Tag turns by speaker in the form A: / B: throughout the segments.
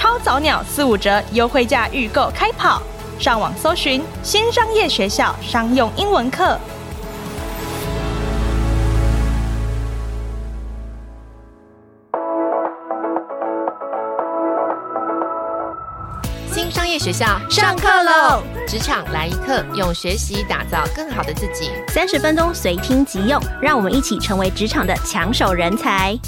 A: 超早鸟四五折优惠价预购开跑，上网搜寻新商业学校商用英文课。
B: 新商业学校上课喽！职场来一课，用学习打造更好的自己。
C: 三十分钟随听即用，让我们一起成为职场的抢手人才。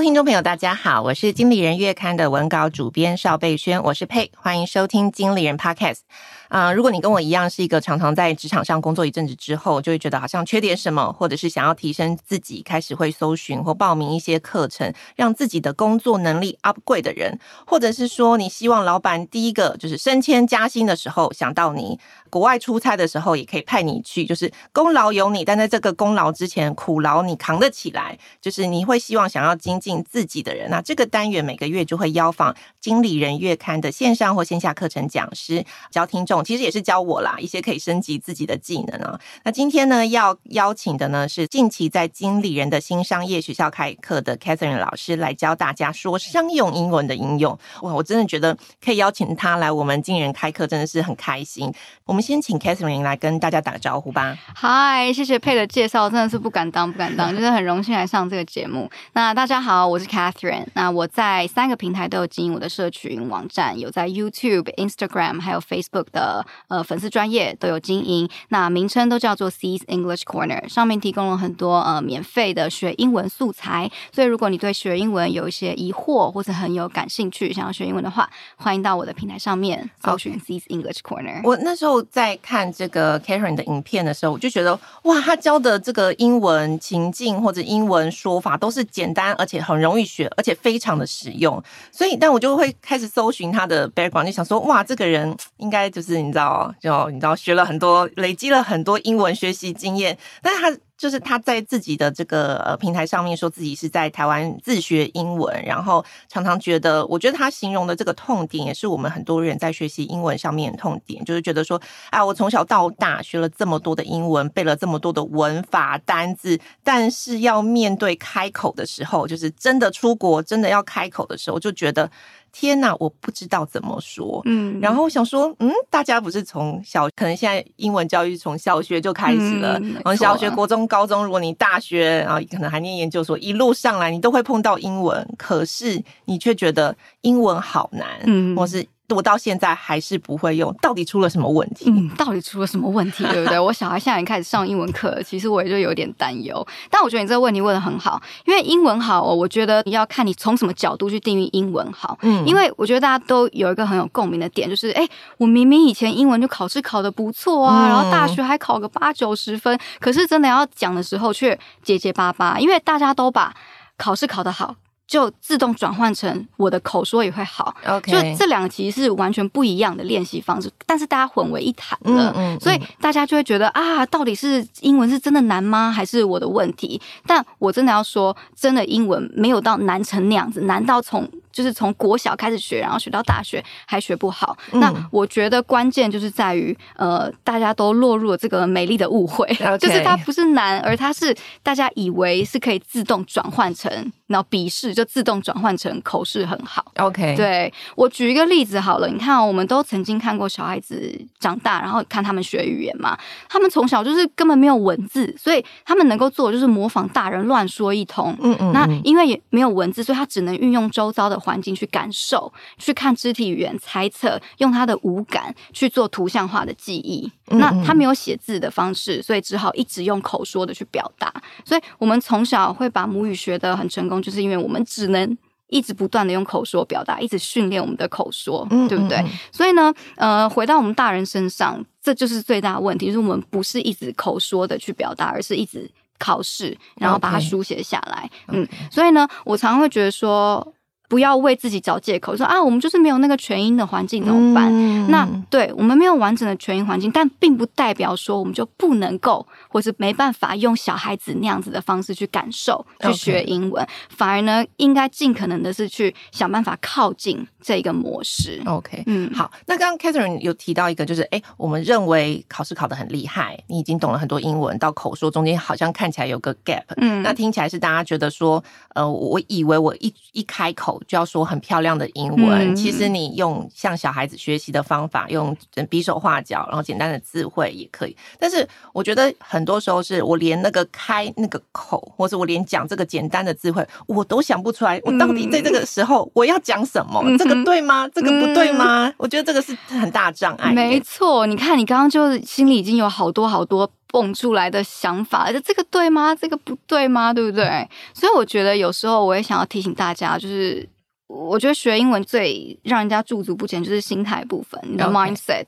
B: 听众朋友，大家好，我是经理人月刊的文稿主编邵贝轩，我是佩，欢迎收听经理人 Podcast。啊、如果你跟我一样是一个常常在职场上工作一阵子之后，就会觉得好像缺点什么，或者是想要提升自己，开始会搜寻或报名一些课程，让自己的工作能力 upgrade 的人，或者是说你希望老板第一个就是升迁加薪的时候想到你，国外出差的时候也可以派你去，就是功劳有你，但在这个功劳之前苦劳你扛得起来，就是你会希望想要精进自己的人，那这个单元每个月就会邀访经理人月刊的线上或线下课程讲师教听众。其实也是教我啦，一些可以升级自己的技能啊。那今天呢，要邀请的呢是近期在经理人的新商业学校开课的 Catherine 老师来教大家说商用英文的应用。哇，我真的觉得可以邀请他来我们经理人开课，真的是很开心。我们先请 Catherine 来跟大家打个招呼吧。
D: 嗨，谢谢佩的介绍，真的是不敢当，不敢当，就是很荣幸来上这个节目。那大家好，我是 Catherine。那我在三个平台都有经营我的社群网站，有在 YouTube、Instagram 还有 Facebook 的。呃，粉丝专业都有经营，那名称都叫做 C's English Corner，上面提供了很多呃免费的学英文素材，所以如果你对学英文有一些疑惑或者很有感兴趣，想要学英文的话，欢迎到我的平台上面搜寻 C's English Corner。
B: 我那时候在看这个 Catherine 的影片的时候，我就觉得哇，他教的这个英文情境或者英文说法都是简单而且很容易学，而且非常的实用，所以但我就会开始搜寻他的 background，就想说哇，这个人应该就是。你知道，就你知道，学了很多，累积了很多英文学习经验，但是他就是他在自己的这个呃平台上面说自己是在台湾自学英文，然后常常觉得，我觉得他形容的这个痛点也是我们很多人在学习英文上面的痛点，就是觉得说，啊，我从小到大学了这么多的英文，背了这么多的文法单字，但是要面对开口的时候，就是真的出国，真的要开口的时候，就觉得。天呐，我不知道怎么说。嗯，然后我想说，嗯，大家不是从小，可能现在英文教育从小学就开始了，然后、小学、国中、高中，如果你大学，然后可能还念研究所，一路上来你都会碰到英文，可是你却觉得英文好难，嗯，或是。我到现在还是不会用，到底出了什么问题？
D: 嗯，到底出了什么问题，对不对？我小孩现在也开始上英文课，其实我也就有点担忧。但我觉得你这个问题问的很好，因为英文好，我觉得你要看你从什么角度去定义英文好。嗯，因为我觉得大家都有一个很有共鸣的点，就是哎，我明明以前英文就考试考的不错啊，然后大学还考个八九十分，可是真的要讲的时候却结结巴巴，因为大家都把考试考得好。就自动转换成我的口说也会好.就这两个其实是完全不一样的练习方式，但是大家混为一谈了，嗯嗯嗯，所以大家就会觉得啊，到底是英文是真的难吗？还是我的问题？但我真的要说，真的英文没有到难成那样子，难到从。就是从国小开始学，然后学到大学还学不好。嗯、那我觉得关键就是在于，呃，大家都落入了这个美丽的误会.就是它不是难，而它是大家以为是可以自动转换成，然后笔试就自动转换成口试很好。OK，对，我举一个例子好了，你看、哦，我们都曾经看过小孩子长大，然后看他们学语言嘛，他们从小就是根本没有文字，所以他们能够做的就是模仿大人乱说一通。嗯，嗯嗯，那因为也没有文字，所以他只能运用周遭的。环境去感受，去看肢体语言，猜测，用他的五感去做图像化的记忆。嗯嗯，那他没有写字的方式，所以只好一直用口说的去表达。所以我们从小会把母语学得很成功，就是因为我们只能一直不断的用口说表达，一直训练我们的口说，对不对？所以呢，呃，回到我们大人身上，这就是最大的问题，就是我们不是一直口说的去表达，而是一直。考试，然后把它书写下
B: 来。
D: 嗯，所以呢，我常常会觉得说。不要为自己找借口，说啊，我们就是没有那个全英的环境怎么办？嗯、那对我们没有完整的全英环境，但并不代表说我们就不能够，或是没办法用小孩子那样子的方式去感受、去学英文。反而呢，应该尽可能的是去想办法靠近这个模式。
B: OK，嗯，好。那刚刚 Catherine 有提到一个，就是哎，我们认为考试考得很厉害，你已经懂了很多英文，到口说中间好像看起来有个 gap。嗯，那听起来是大家觉得说，呃，我以为我一一开口。就要说很漂亮的英文，嗯、其实你用像小孩子学习的方法，用比手画脚，然后简单的词汇也可以。但是我觉得很多时候是我连那个开那个口，或者我连讲这个简单的词汇，我都想不出来。我到底在这个时候我要讲什么？嗯、这个对吗？这个不对吗？嗯、我觉得这个是很大障碍。
D: 没错，你看你刚刚就是心里已经有好多好多蹦出来的想法，这个对吗？这个不对吗？对不对？所以我觉得有时候我也想要提醒大家，就是。我觉得学英文最让人家驻足不前就是心态部分，你的 mindset。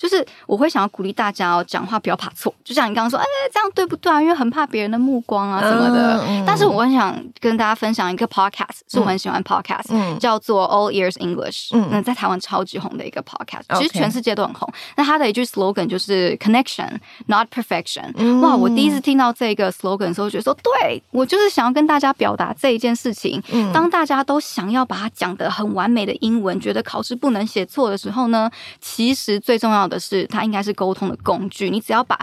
D: 就是我会想要鼓励大家哦，讲话不要怕错。就像你刚刚说，哎，这样对不对啊？因为很怕别人的目光啊什么的。嗯、但是我很想跟大家分享一个 podcast，、嗯、是我很喜欢 podcast，、嗯、叫做 All Ears English。嗯，那在台湾超级红的一个 podcast，、嗯、其实全世界都很红。那它的一句 slogan 就是 connection, not perfection。嗯、哇，我第一次听到这个 slogan 的时候，觉得说，对，我就是想要跟大家表达这一件事情。嗯、当大家都想要把它讲得很完美的英文，觉得考试不能写错的时候呢，其实最重要的。是，它应该是沟通的工具。你只要把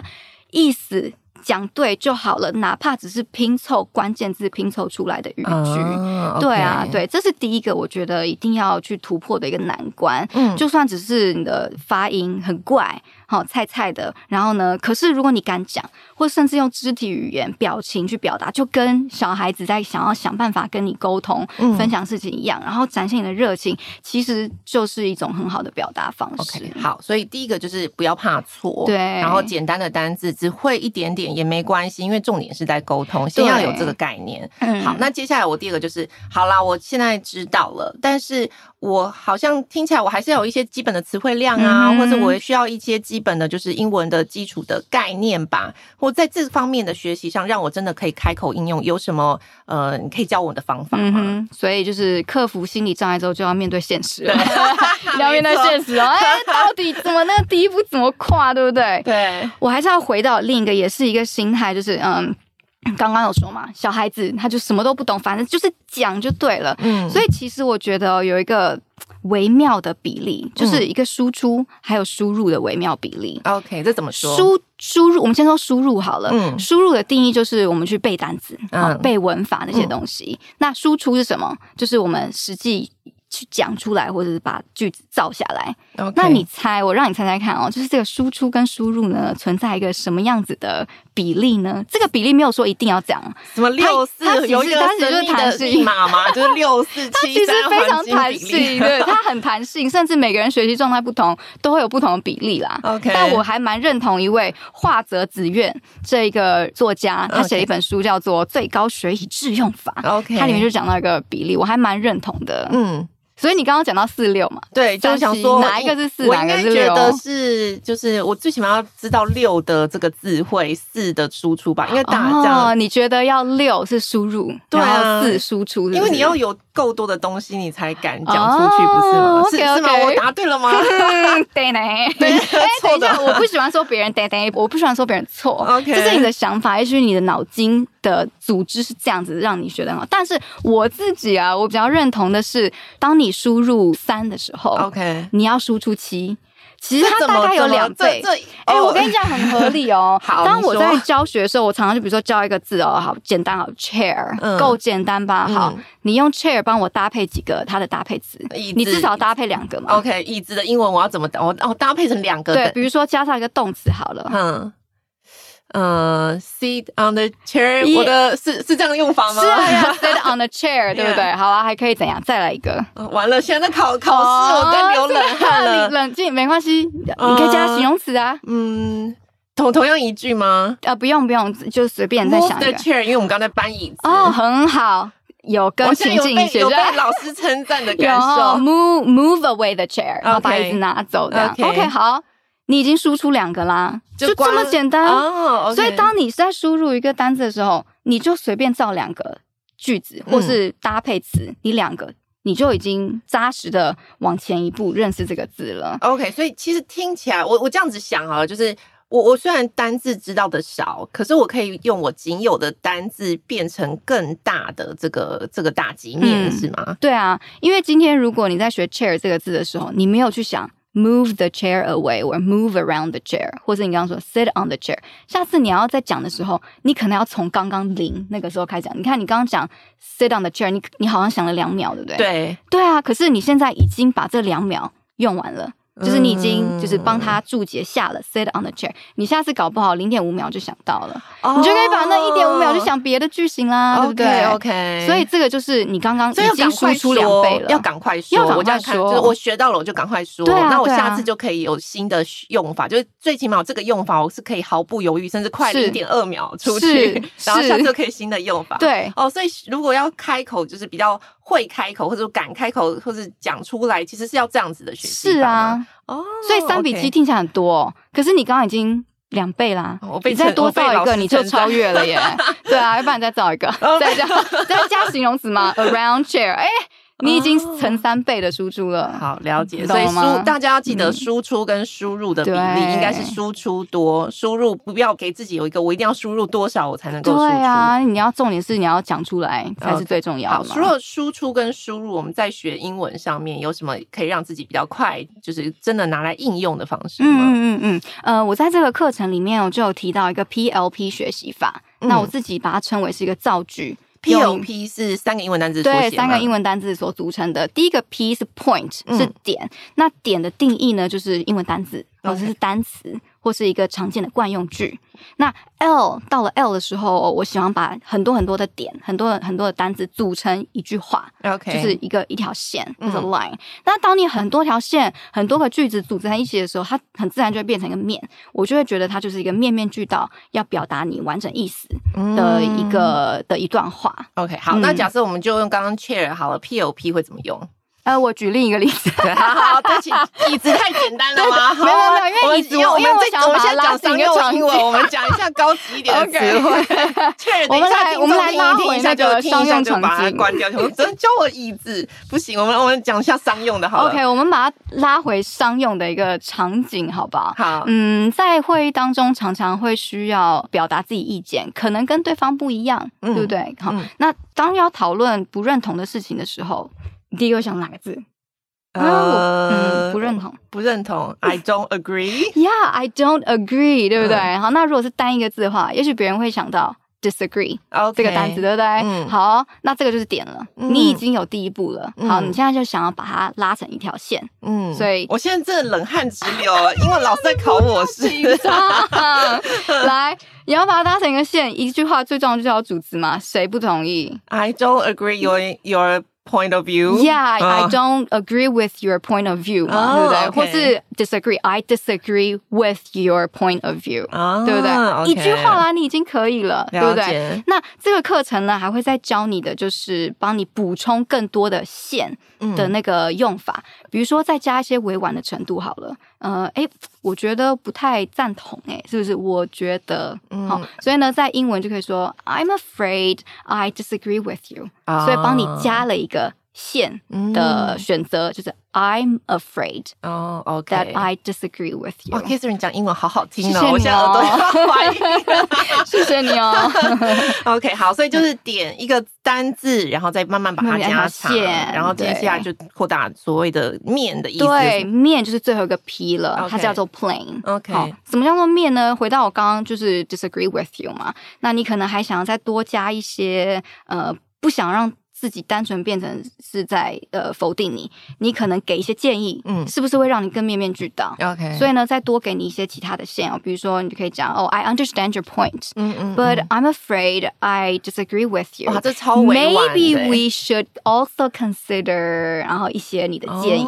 D: 意思讲对就好了，哪怕只是拼凑关键字拼凑出来的语句。Uh. 对啊，对，这是第一个，我觉得一定要去突破的一个难关。嗯，就算只是你的发音很怪。好菜菜的，然后呢？可是如果你敢讲，或甚至用肢体语言、表情去表达，就跟小孩子在想要想办法跟你沟通、嗯、分享事情一样，然后展现你的热情，其实就是一种很好的表达方式。
B: Okay, 好，所以第一个就是不要怕错，
D: 对，
B: 然后简单的单字只会一点点也没关系，因为重点是在沟通，先要有这个概念。嗯、好，那接下来我第二个就是，好啦，我现在知道了，但是。我好像听起来，我还是要有一些基本的词汇量啊，嗯、或者我需要一些基本的，就是英文的基础的概念吧。或在这方面的学习上，让我真的可以开口应用，有什么呃，你可以教我的方法吗？
D: 嗯、所以就是克服心理障碍之后，就要面对现实了，要面对现实哦。哎，到底怎么那个第一步怎么跨，对不对？
B: 对，
D: 我还是要回到另一个，也是一个心态，就是嗯。刚刚有说嘛，小孩子他就什么都不懂，反正就是讲就对了。嗯，所以其实我觉得有一个微妙的比例，就是一个输出还有输入的微妙比例。
B: OK，这怎么说？
D: 输输入，我们先说输入好了。嗯，输入的定义就是我们去背单词，嗯，背文法那些东西。嗯，那输出是什么？就是我们实际。去讲出来，或者是把句子造下来。那你猜，我让你猜猜看哦，就是这个输出跟输入呢，存在一个什么样子的比例呢？这个比例没有说一定要讲，
B: 什么六四，它其实它其实就是弹性。码嘛，就是六四七，它其实非常弹性，对，它很弹性，甚至每个人学习状态不同，都会有不同的比例啦。OK，但我还蛮认同一位画泽子苑这一个作家，他写了一本书叫做《最高学以致用法》，OK，它里面就讲到一个比例，我还蛮认同的，嗯。所以你刚刚讲到四六嘛？对，就是想说
D: 哪一个是四，
B: 哪
D: 个是六？
B: 我应该觉得是，就是我最起码要知道六的这个智慧，四的输出吧。因为大这样，
D: 你觉得要六是输入，对啊，四输出，
B: 因为你要有够多的东西，你才敢讲出去，不是吗？是是吗？我答对了吗？
D: 对呢，对，错的。我不喜欢说别人对对，我不喜欢说别人错。OK，这是你的想法，也许你的脑筋的组织是这样子，让你觉得很好。但是我自己啊，我比较认同的是，当你。你输入三的时候，OK，你要输出七，其实它大概有两倍。哎、欸，我跟你讲很合理哦。好，当我在教学的时候，我常常就比如说教一个字哦，好简单，哦 chair，够简单吧？嗯、好，你用 chair 帮我搭配几个它的搭配词，你至少搭配两个嘛。
B: OK，椅子的英文我要怎么搭？我哦搭配成两个。
D: 对，比如说加上一个动词好了。嗯。
B: 呃、uh,，sit on the chair，我的是是这样的用法吗？
D: 是啊，sit on the chair，对不对？好啊，还可以怎样？再来一个。
B: Uh, 完了，现在考考试，我在流冷汗了。
D: 你冷静，没关系，uh, 你可以加形容词啊。
B: 嗯，同同样一句吗？
D: 啊，不用不用，就随便再想一
B: 个。chair，因为我们刚才搬椅子。
D: 哦，很好，有跟情境学，
B: 有被老师称赞的感受。
D: move move away the chair，然后把椅子拿走。的 OK，好。你已经输出两个啦，就，就这么简单。
B: 哦 okay、
D: 所以当你在输入一个单字的时候，你就随便造两个句子，或是搭配词，嗯、你两个你就已经扎实的往前一步认识这个字了。
B: OK，所以其实听起来，我我这样子想啊，就是我我虽然单字知道的少，可是我可以用我仅有的单字变成更大的这个这个大局面，嗯、是吗？
D: 对啊，因为今天如果你在学 chair 这个字的时候，你没有去想。Move the chair away or move around the chair，或者你刚刚说 sit on the chair。下次你要再讲的时候，你可能要从刚刚零那个时候开始讲。你看，你刚刚讲 sit on the chair，你你好像想了两秒，对不对？
B: 对，
D: 对啊。可是你现在已经把这两秒用完了。就是你已经就是帮他注解下了 sit on the chair，你下次搞不好零点五秒就想到了，你就可以把那一点五秒就想别的句型啦，对不对
B: ？OK，
D: 所以这个就是你刚刚已经输出两倍了，
B: 要赶快说，我这样看，就是我学到了我就赶快说，那我下次就可以有新的用法，就是最起码这个用法我是可以毫不犹豫，甚至快零点二秒出去，然后下次就可以新的用法。
D: 对，
B: 哦，所以如果要开口，就是比较会开口或者敢开口或者讲出来，其实是要这样子的学习。
D: 是啊。哦，所以三比七听起来很多，哦，可是你刚刚已经两倍啦，你再多造一个你就超越了耶。对啊，要不然你再造一个，再加 再加形容词吗？Around chair，哎。你已经成三倍的输出了，
B: 好了解。所以输大家要记得输出跟输入的比例应该是输出多，输入不要给自己有一个我一定要输入多少我才能够输出。
D: 对啊，你要重点是你要讲出来才是最重要的。
B: 好，除了输出跟输入，我们在学英文上面有什么可以让自己比较快，就是真的拿来应用的方式吗？
D: 嗯嗯嗯，呃，我在这个课程里面我就有提到一个 PLP 学习法，那我自己把它称为是一个造句。
B: PLP 是三个英文单字，
D: 对，三个英文单字所组成的。第一个 P 是 point，是点。嗯、那点的定义呢，就是英文单字，或者是单词。或是一个常见的惯用句。那 L 到了 L 的时候，我喜欢把很多很多的点、很多很多的单词组成一句话
B: ，OK，
D: 就是一个一条线，或者 line。那当你很多条线、很多个句子组成在一起的时候，它很自然就会变成一个面。我就会觉得它就是一个面面俱到，要表达你完整意思的一个、嗯、的一段话。
B: OK，好，嗯、那假设我们就用刚刚 chair 好了，POP 会怎么用？
D: 呃，我举另一个例子。
B: 好，对不起，椅子太简单了吗？
D: 没有没有，因为椅子，因为我们
B: 我们先讲商用英文，我们讲一下高级一点的词汇。确认，等一下，我们来拉回一下，就听一下，就把它关掉。我真教我椅子不行，我们我们讲一下商用的，好了。
D: OK，我们把它拉回商用的一个场景，好不好？
B: 好，
D: 嗯，在会议当中常常会需要表达自己意见，可能跟对方不一样，对不对？好，那当要讨论不认同的事情的时候。你第一个想哪个字？嗯，不认同，
B: 不认同。I don't agree.
D: Yeah, I don't agree，对不对？嗯、好，那如果是单一个字的话，也许别人会想到 disagree
B: Okay,
D: 这个单词，对不对？
B: 嗯、
D: 好，那这个就是点了。嗯、你已经有第一步了。嗯、好，你现在就想要把它拉成一条线。嗯，所以
B: 我现在真的冷汗直流，因为老师在考我是。
D: 来，你要把它拉成一个线，一句话最重要就是要组织嘛？谁不同意
B: ？I don't agree. Your your point of view.
D: Yeah, I don't agree with your point of view，对不对？或是 disagree, I disagree with your point of view，对不对？一句话啦，你已经可以了，对不对？那这个课程呢，还会再教你的，就是帮你补充更多的线的那个用法，比如说再加一些委婉的程度好了。呃，诶，我觉得不太赞同，诶，是不是？我觉得，好，所以呢，在英文就可以说 I'm afraid I disagree with you，所以帮你加了一个。线的选择就是 I'm afraid
B: 哦
D: ，OK，that I disagree with you。
B: 哇，Catherine 讲英文好好听哦，
D: 谢谢你哦，
B: 我现在耳朵要怀疑。
D: 谢谢你哦。
B: OK，好，所以就是点一个单字，然后再慢慢把它加长，然后接下来就扩大所谓的面的意思。
D: 对，面就是最后一个 P 了，它叫做 plain。OK，好，什么叫做面呢？回到我刚刚就是 disagree with you 嘛，那你可能还想要再多加一些，呃，不想让。自己单纯变成是在呃否定你，你可能给一些建议，嗯，是不是会让你更面面俱到
B: ？OK，
D: 所以呢，再多给你一些其他的线哦，比如说你就可以讲哦，I understand your point，嗯嗯，but I'm afraid I disagree with you。
B: 哇，这超委婉。
D: Maybe we should also consider，然后一些你的建议，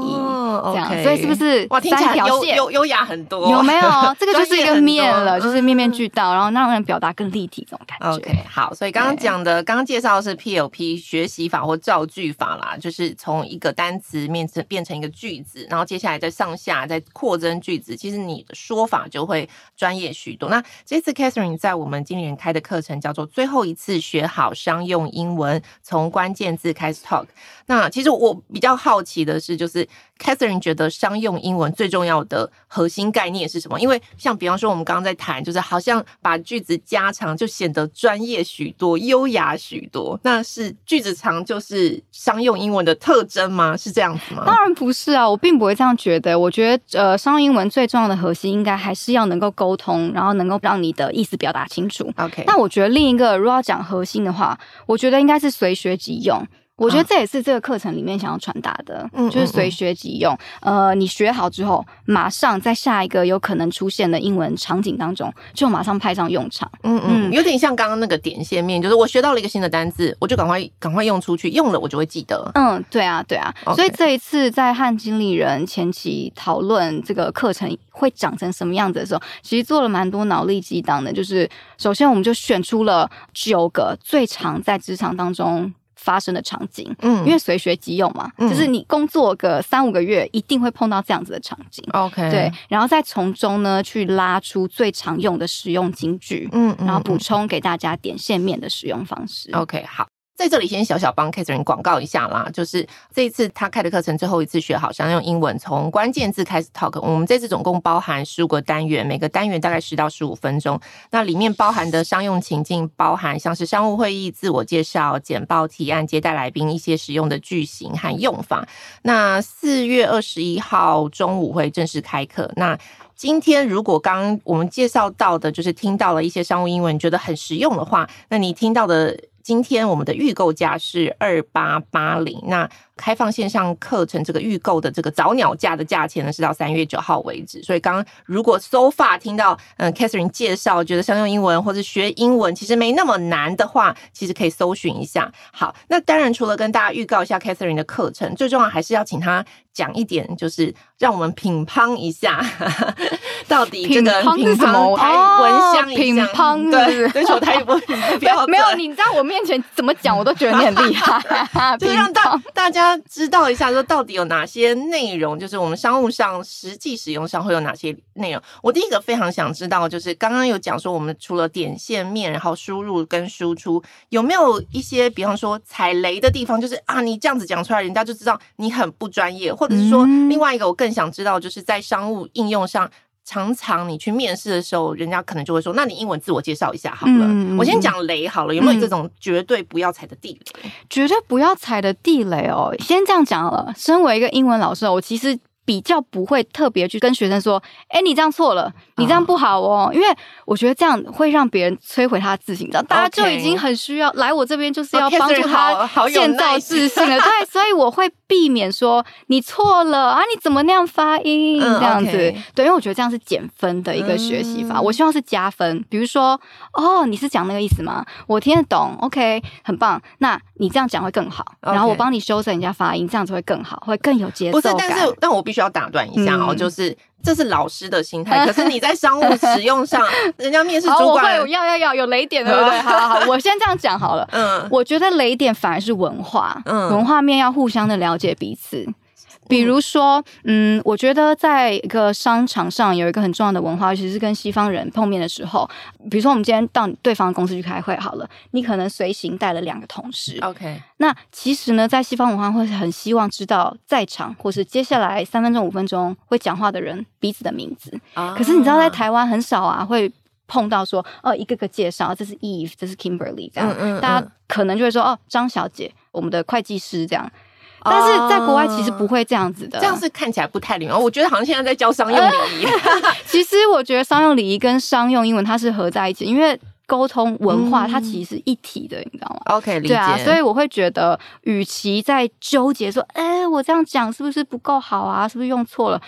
B: 哦，
D: 这
B: 样
D: 所以是不是
B: 哇，听起
D: 来优
B: 优优雅很多？
D: 有没有？这个就是一个面了，就是面面俱到，然后让人表达更立体这种感觉。
B: OK，好，所以刚刚讲的，刚刚介绍的是 PLP 学习法或造句法啦，就是从一个单词变成变成一个句子，然后接下来再上下再扩增句子，其实你的说法就会专业许多。那这次 Catherine 在我们今年开的课程叫做最后一次学好商用英文，从关键字开始 talk。那其实我比较好奇的是，就是 Catherine 觉得商用英文最重要的核心概念是什么？因为像比方说我们刚刚在谈，就是好像把句子加长就显得专业许多、优雅许多。那是句子长就是商用英文的特征吗？是这样子吗？
D: 当然不是啊，我并不会这样觉得。我觉得呃，商用英文最重要的核心应该还是要能够沟通，然后能够让你的意思表达清楚。
B: OK，
D: 那我觉得另一个如果要讲核心的话，我觉得应该是随学即用。我觉得这也是这个课程里面想要传达的，
B: 嗯，
D: 就是随学即用。呃，你学好之后，马上在下一个有可能出现的英文场景当中，就马上派上用场。
B: 嗯嗯，有点像刚刚那个点线面，就是我学到了一个新的单字，我就赶快赶快用出去，用了我就会记得。
D: 嗯，对啊，对啊。所以这一次在和经理人前期讨论这个课程会长成什么样子的时候，其实做了蛮多脑力激荡的。就是首先我们就选出了九个最常在职场当中发生的场景，嗯，因为随学即用嘛，嗯，就是你工作个三五个月，一定会碰到这样子的场景
B: ，OK，
D: 对，然后再从中呢去拉出最常用的使用金句，嗯，然后补充给大家点线面的使用方式
B: ，OK，好。在这里先小小帮 Catherine 广告一下啦，就是这一次他开的课程最后一次学好商用英文，从关键字开始 talk。我们这次总共包含十五个单元，每个单元大概十到十五分钟。那里面包含的商用情境，包含像是商务会议、自我介绍、简报提案、接待来宾一些实用的句型和用法。那四月二十一号中午会正式开课。那今天如果刚我们介绍到的，就是听到了一些商务英文，觉得很实用的话，那你听到的。今天我们的预购价是二八八零，那开放线上课程这个预购的这个早鸟价的价钱呢，是到三月九号为止。所以刚刚如果 so far 听到嗯 Catherine 介绍，觉得商用英文或者学英文其实没那么难的话，其实可以搜寻一下。好，那当然除了跟大家预告一下 Catherine 的课程，最重要还是要请他讲一点，就是让我们品乓一下，到底这个
D: 品乓
B: 台闻香一下，
D: 品乓
B: 对，对手台语不标
D: 没有，你在我面前怎么讲，我都觉得你很厉害，
B: 就是让大大家知道一下，说到底有哪些内容，就是我们商务上实际使用上会有哪些内容。我第一个非常想知道，就是刚刚有讲说，我们除了点线面，然后输入跟输出，有没有一些，比方说踩雷的地方，就是啊，你这样子讲出来，人家就知道你很不专业，或者是说，另外一个我更想知道，就是在商务应用上。常常你去面试的时候，人家可能就会说：“那你英文自我介绍一下好了。嗯”我先讲雷好了，有没有这种绝对不要踩的地雷？
D: 嗯、绝对不要踩的地雷哦，先这样讲好了。身为一个英文老师，我其实。比较不会特别去跟学生说，哎、欸，你这样错了，你这样不好哦，因为我觉得这样会让别人摧毁他的自信，你知道，大家就已经很需要来我这边，就是要帮助他建造自信了。对，所以我会避免说你错了啊，你怎么那样发音这样子？对，因为我觉得这样是减分的一个学习法，我希望是加分。比如说，哦，你是讲那个意思吗？我听得懂，OK，很棒。那你这样讲会更好，然后我帮你修正一下发音，这样子会更好，会更有节奏感。
B: 不是，但是但我必须。要打断一下哦，嗯、就是这是老师的心态，可是你在商务使用上，人家面试主管
D: 要要要有雷点，对不对？好好好，我先这样讲好了。嗯，我觉得雷点反而是文化，嗯，文化面要互相的了解彼此。比如说，嗯，我觉得在一个商场上有一个很重要的文化，尤其是跟西方人碰面的时候。比如说，我们今天到对方的公司去开会好了，你可能随行带了两个同事。
B: OK，
D: 那其实呢，在西方文化会很希望知道在场或是接下来三分钟、五分钟会讲话的人彼此的名字。啊，可是你知道，在台湾很少啊，会碰到说哦，一个个介绍，这是 Eve，这是 Kimberly 这样。嗯嗯嗯，大家可能就会说哦，张小姐，我们的会计师这样。但是在国外其实不会这样子的，
B: 这样是看起来不太礼貌。我觉得好像现在在教商用礼仪。
D: 其实我觉得商用礼仪跟商用英文它是合在一起，因为沟通文化它其实是一体的，你知道吗
B: ？OK，理解。
D: 对啊，所以我会觉得，与其在纠结说，哎，我这样讲是不是不够好啊？是不是用错了？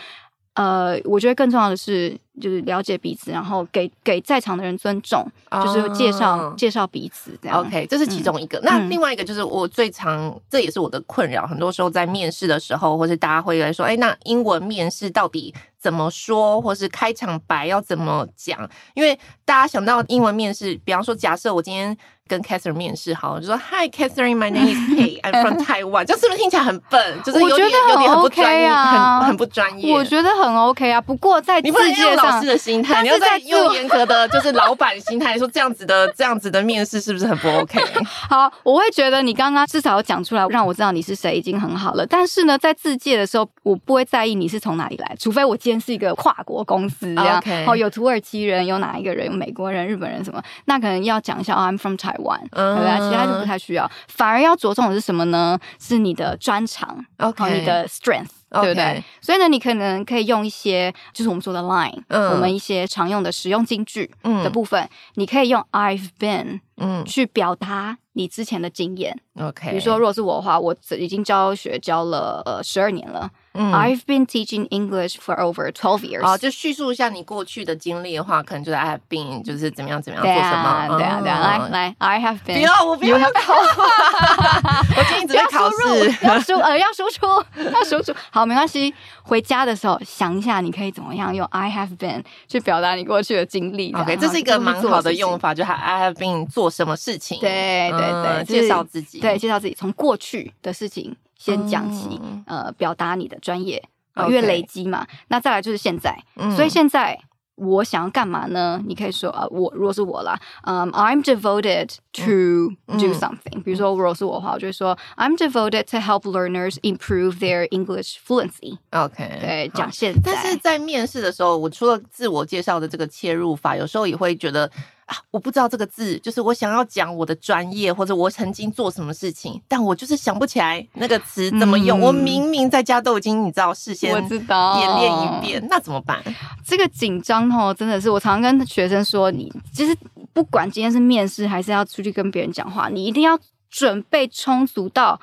D: 呃，我觉得更重要的是，就是了解彼此，然后给给在场的人尊重，哦、就是介绍介绍彼此这样。
B: OK，这是其中一个。嗯、那另外一个就是我最常，这也是我的困扰。很多时候在面试的时候，或是大家会来说，哎，那英文面试到底怎么说，或是开场白要怎么讲？因为大家想到英文面试，比方说，假设我今天。跟 Catherine 面试好，就说 Hi Catherine，my name is Kate，I'm from Taiwan，就是不是听起来很笨？就是有点有点很不专业啊，很很不专业。
D: 我觉得很 OK 啊，不过在
B: 你不能用老师的心态，你要在用严格的，就是老板心态说这样子的 这样子的面试是不是很不 OK？
D: 好，我会觉得你刚刚至少有讲出来，让我知道你是谁已经很好了。但是呢，在自介的时候，我不会在意你是从哪里来，除非我今天是一个跨国公司这样，OK，好，有土耳其人，有哪一个人，有美国人、日本人什么，那可能要讲一下。I'm from Taiwan，对不对？其他就不太需要，反而要着重的是什么呢？是你的专长，OK，你的 strength，对不对.所以呢，你可能可以用一些，就是我们说的 line，、嗯、我们一些常用的使用金句的部分，嗯、你可以用 I've been，嗯，去表达你之前的经验。OK，比如说，如果是我的话，我已经教学教了呃十二年了。嗯，I've been teaching English for over twelve years。
B: 哦，就叙述一下你过去的经历的话，可能就是 I have been，就是怎么样怎么样做什么。
D: 对啊，对啊，来来，I have been。
B: 不要，我不要考。我今天只在考试，
D: 要输呃要输出 要输出。好，没关系。回家的时候想一下，你可以怎么样用 I have been 去表达你过去的经历。
B: OK，这是一个蛮好的用法，就 I have been 做什么事情。
D: 对对对，
B: 介绍自己。
D: 对，介绍自己，从过去的事情。先讲起，嗯、呃，表达你的专业，因为累积嘛。那再来就是现在，嗯、所以现在我想要干嘛呢？你可以说啊，我如果是我啦，嗯、um,，I'm devoted to do something、嗯。比如说，如果是我的话，我就会说，I'm devoted to help learners improve their English fluency。
B: OK，
D: 对，讲现在。
B: 但是在面试的时候，我除了自我介绍的这个切入法，有时候也会觉得。啊，我不知道这个字，就是我想要讲我的专业或者我曾经做什么事情，但我就是想不起来那个词怎么用。嗯、我明明在家都已经你知道事先我知道演练一遍，那怎么办？
D: 这个紧张哦，真的是我常常跟学生说，你其实不管今天是面试还是要出去跟别人讲话，你一定要准备充足到。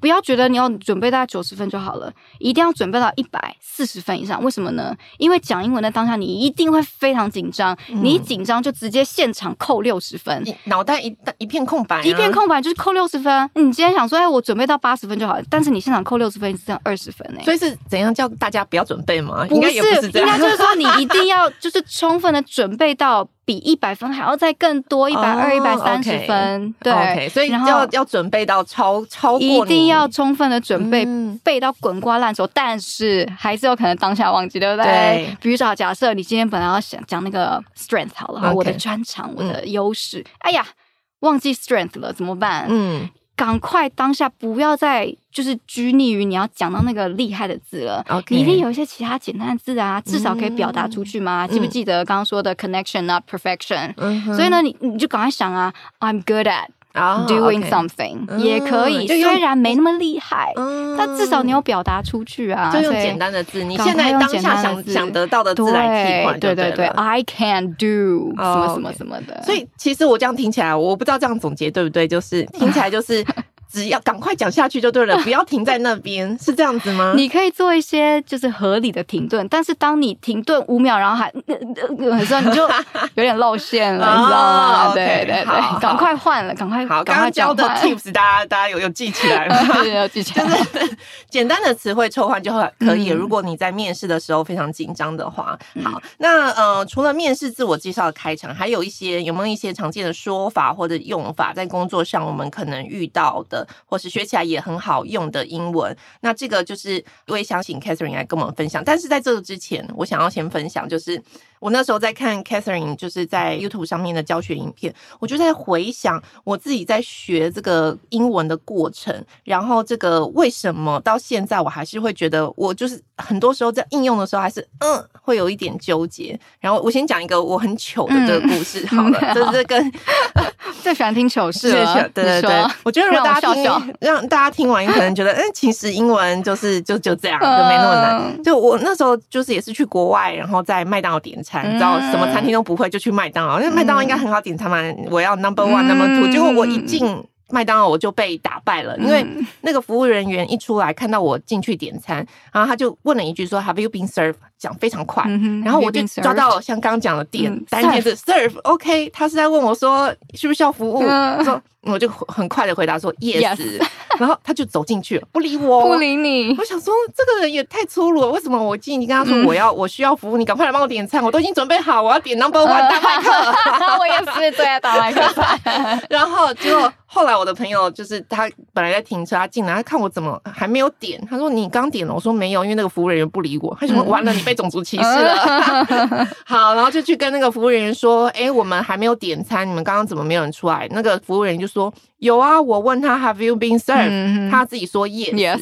D: 不要觉得你要准备大概九十分就好了，一定要准备到一百四十分以上。为什么呢？因为讲英文的当下，你一定会非常紧张，嗯、你一紧张就直接现场扣六十分，
B: 脑袋一一片空白、啊，
D: 一片空白就是扣六十分。你今天想说，哎，我准备到八十分就好了，但是你现场扣六十分，只剩二十分呢。
B: 所以是怎样叫大家不要准备吗？
D: 不是，应该也不是这样，应该就是说你一定要 就是充分的准备到。比一百分还要再更多，一百二、一百三十分，对，okay,
B: 所以然后要准备到超超过，
D: 一定要充分的准备，嗯、背到滚瓜烂熟，但是还是有可能当下忘记，对不对？对，比如说，假设你今天本来要想讲那个 strength 好了.我的专长，我的优势，嗯、哎呀，忘记 strength 了，怎么办？嗯。赶快当下不要再就是拘泥于你要讲到那个厉害的字了.你一定有一些其他简单的字啊，至少可以表达出去嘛？嗯、记不记得刚刚说的 connection not perfection？、嗯、所以呢，你你就赶快想啊，I'm good at。Doing something 也可以，虽然没那么厉害，但至少你有表达出去啊。
B: 就用简单的字，你现在当下想想得到的字来替换，
D: 对对对，I can do 什么什么什么的。
B: 所以其实我这样听起来，我不知道这样总结对不对，就是听起来就是。只要赶快讲下去就对了，不要停在那边，是这样子吗？
D: 你可以做一些就是合理的停顿，但是当你停顿五秒，然后还有时候你就有点露馅了，你知道吗？对对对，赶快换了，赶快
B: 好。刚刚教的 tips 大家大家有有记起来吗？
D: 对有记起来。
B: 就是简单的词汇抽换就会可以。如果你在面试的时候非常紧张的话，好，那呃，除了面试自我介绍的开场，还有一些有没有一些常见的说法或者用法，在工作上我们可能遇到的？或是学起来也很好用的英文，那这个就是我也想请 Catherine 来跟我们分享。但是在这个之前，我想要先分享，就是我那时候在看 Catherine 就是在 YouTube 上面的教学影片，我就在回想我自己在学这个英文的过程，然后这个为什么到现在我还是会觉得我就是很多时候在应用的时候还是嗯会有一点纠结。然后我先讲一个我很糗的这个故事好了，就、嗯、是跟
D: 最喜欢听糗事了，
B: 对对对，我觉得如果大家听。让大家听完可能觉得，嗯，其实英文就是就就这样，就没那么难。就我那时候就是也是去国外，然后在麦当劳点餐，你知道什么餐厅都不会，就去麦当劳，因为麦当劳应该很好点餐嘛。我要 number one number two，结果我一进麦当劳我就被打败了，因为那个服务人员一出来看到我进去点餐，然后他就问了一句说 Have you been served？讲非常快，
D: 嗯
B: 然后我就抓到像刚刚讲的点，
D: 嗯
B: 单天的 serve，OK，他是在问我说需不需要服务，
D: 嗯。
B: 说我就很快的回答说 yes，, 然后他就走进去了，不理我，
D: 不理你。
B: 我。想说这个人也太粗鲁了，为什么我进去跟他说我要、我需要服务，你赶快来帮我点餐，我都已经准备好，我要点 number one 大麦克。
D: 我也是对啊，大麦克。
B: 然后结果后来我的朋友就是他本来在停车，他进来他看我怎么还没有点，他说你刚点了，我说没有，因为那个服务人员不理我，他说完了你被种族歧视了。好，然后就去跟那个服务人员说，哎，我们还没有点餐，你们刚刚怎么没有人出来？那个服务人员就说有啊，我问他 Have you been served？、
D: 嗯、
B: 他自己说 Yes。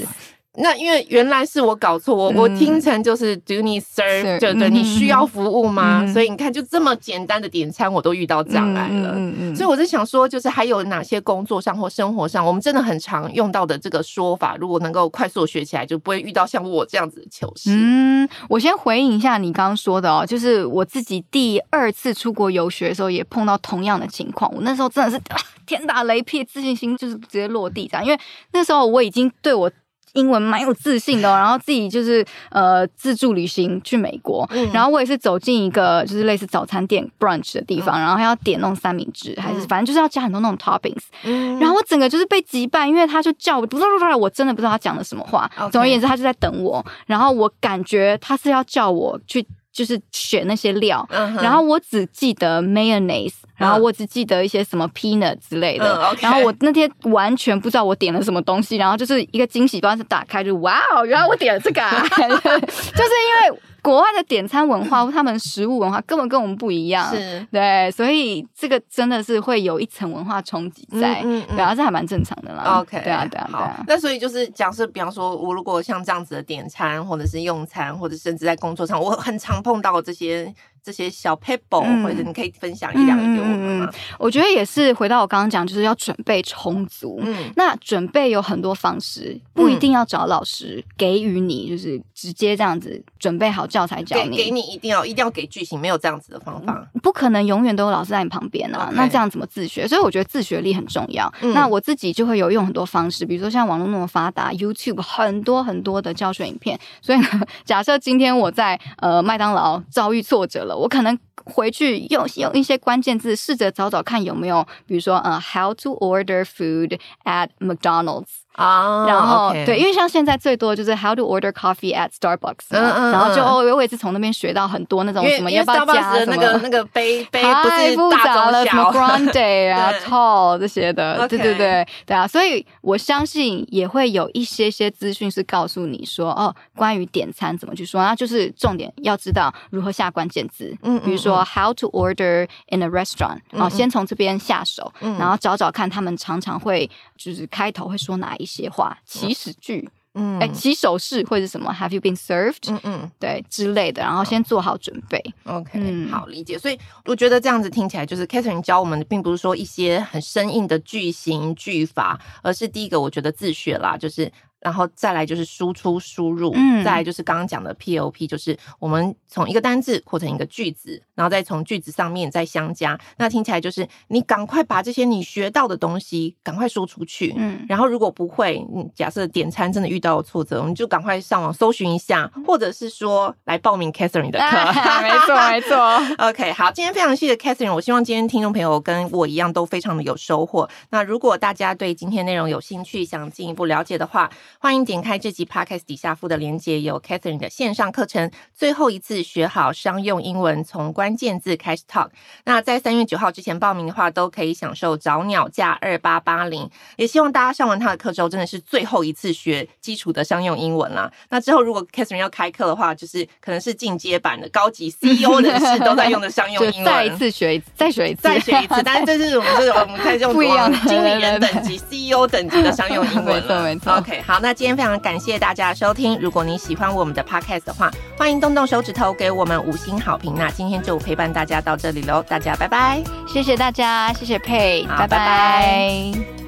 B: 那因为原来是我搞错，我、嗯、我听成就是 Do you need serve？就对，你需要服务吗？嗯、所以你看，就这么简单的点餐，我都遇到障碍了。嗯嗯嗯、所以我在想说，就是还有哪些工作上或生活上，我们真的很常用到的这个说法，如果能够快速学起来，就不会遇到像我这样子的糗事。
D: 嗯，我先回应一下你刚刚说的哦，就是我自己第二次出国游学的时候，也碰到同样的情况。我那时候真的是天打雷劈，自信心就是直接落地这样，因为那时候我已经对我。英文蛮有自信的，然后自己就是呃自助旅行去美国，嗯、然后我也是走进一个就是类似早餐店 brunch 的地方，嗯、然后还要点那种三明治，还是反正就是要加很多那种 toppings，嗯、然后我整个就是被击败，因为他就叫我不知道不知道，我真的不知道他讲的什么话。总而言之，他就在等我，然后我感觉他是要叫我去。就是选那些料，uh huh. 然后我只记得 mayonnaise，、uh. 然后我只记得一些什么 peanut 之类的，uh. 然后我那天完全不知道我点了什么东西，然后就是一个惊喜包是打开就哇哦，原来我点了这个，啊，就是因为。国外的点餐文化，他们食物文化根本跟我们不一样，是对，所以这个真的是会有一层文化冲击在，嗯，嗯，嗯，对啊，这还蛮正常的啦。
B: OK，
D: 对啊，对啊，对啊。
B: 那所以就是假设，比方说，我如果像这样子的点餐，或者是用餐，或者甚至在工作上，我很常碰到这些。这些小撇步，或者你可以分享一两个给我们吗？
D: 我觉得也是，回到我刚刚讲，就是要准备充足。嗯，那准备有很多方式，不一定要找老师给予你，就是直接这样子准备好教材教你。
B: 给你一定要一定要给句型，没有这样子的方法，
D: 不可能永远都有老师在你旁边啊。那这样怎么自学？所以我觉得自学力很重要。那我自己就会有用很多方式，比如说像网络那么发达，YouTube 很多很多的教学影片。所以呢，假设今天我在呃麦当劳遭遇挫折了。我可能回去用用一些关键字，试着找找看有没有，比如说呃，how to order food at McDonald's。啊，oh, 然后对，因为像现在最多就是 how to order coffee at Starbucks，然后就哦，我也是从那边学到很多那种什么要不要加什么
B: 那个那个杯 杯不
D: 太复杂了，什么 grande 啊 tall 这些的对对对对啊，所以我相信也会有一些些资讯是告诉你说哦，关于点餐怎么去说，那就是重点要知道如何下关键字，嗯，比如说 how to order in a restaurant，哦，先从这边下手，然后找找看他们常常会就是开头会说哪一。一些话起始句，嗯，哎，起手式或者是什么？Have you been served？嗯嗯，对之类的，然后先做好准备。
B: OK，嗯，好理解。所以我觉得这样子听起来，就是 Catherine 教我们的，并不是说一些很生硬的句型句法，而是第一个，我觉得自学啦，就是。然后再来就是输出输入，嗯，再来就是刚刚讲的 POP，就是我们从一个单字扩成一个句子，然后再从句子上面再相加。那听起来就是你赶快把这些你学到的东西赶快说出去，嗯。然后如果不会，嗯，假设点餐真的遇到挫折，我们就赶快上网搜寻一下，或者是说来报名 Catherine 的课。
D: 啊，没错，没错。
B: OK，好，今天非常谢谢 Catherine，我希望今天听众朋友跟我一样都非常的有收获。那如果大家对今天内容有兴趣，想进一步了解的话，欢迎点开这集 Podcast 底下附的链接，有 Catherine 的线上课程，最后一次学好商用英文，从关键字开始 talk。那在三月九号之前报名的话，都可以享受早鸟价二八八零。也希望大家上完他的课之后，真的是最后一次学基础的商用英文啦。那之后如果 Catherine 要开课的话，就是可能是进阶版的高级 CEO 人士都在用的商用英文。
D: 再一次学一次，再学一次，
B: 再学一次。但是这是我们这种我们开始用不一样的经理人等级 CEO 等级的商用英文了。
D: 没错没错。
B: OK，好，那今天非常感谢大家的收听。如果你喜欢我们的 Podcast 的话，欢迎动动手指头给我们五星好评。那今天就陪伴大家到这里喽，大家拜拜，
D: 谢谢大家，谢谢佩，
B: 好拜拜。拜拜。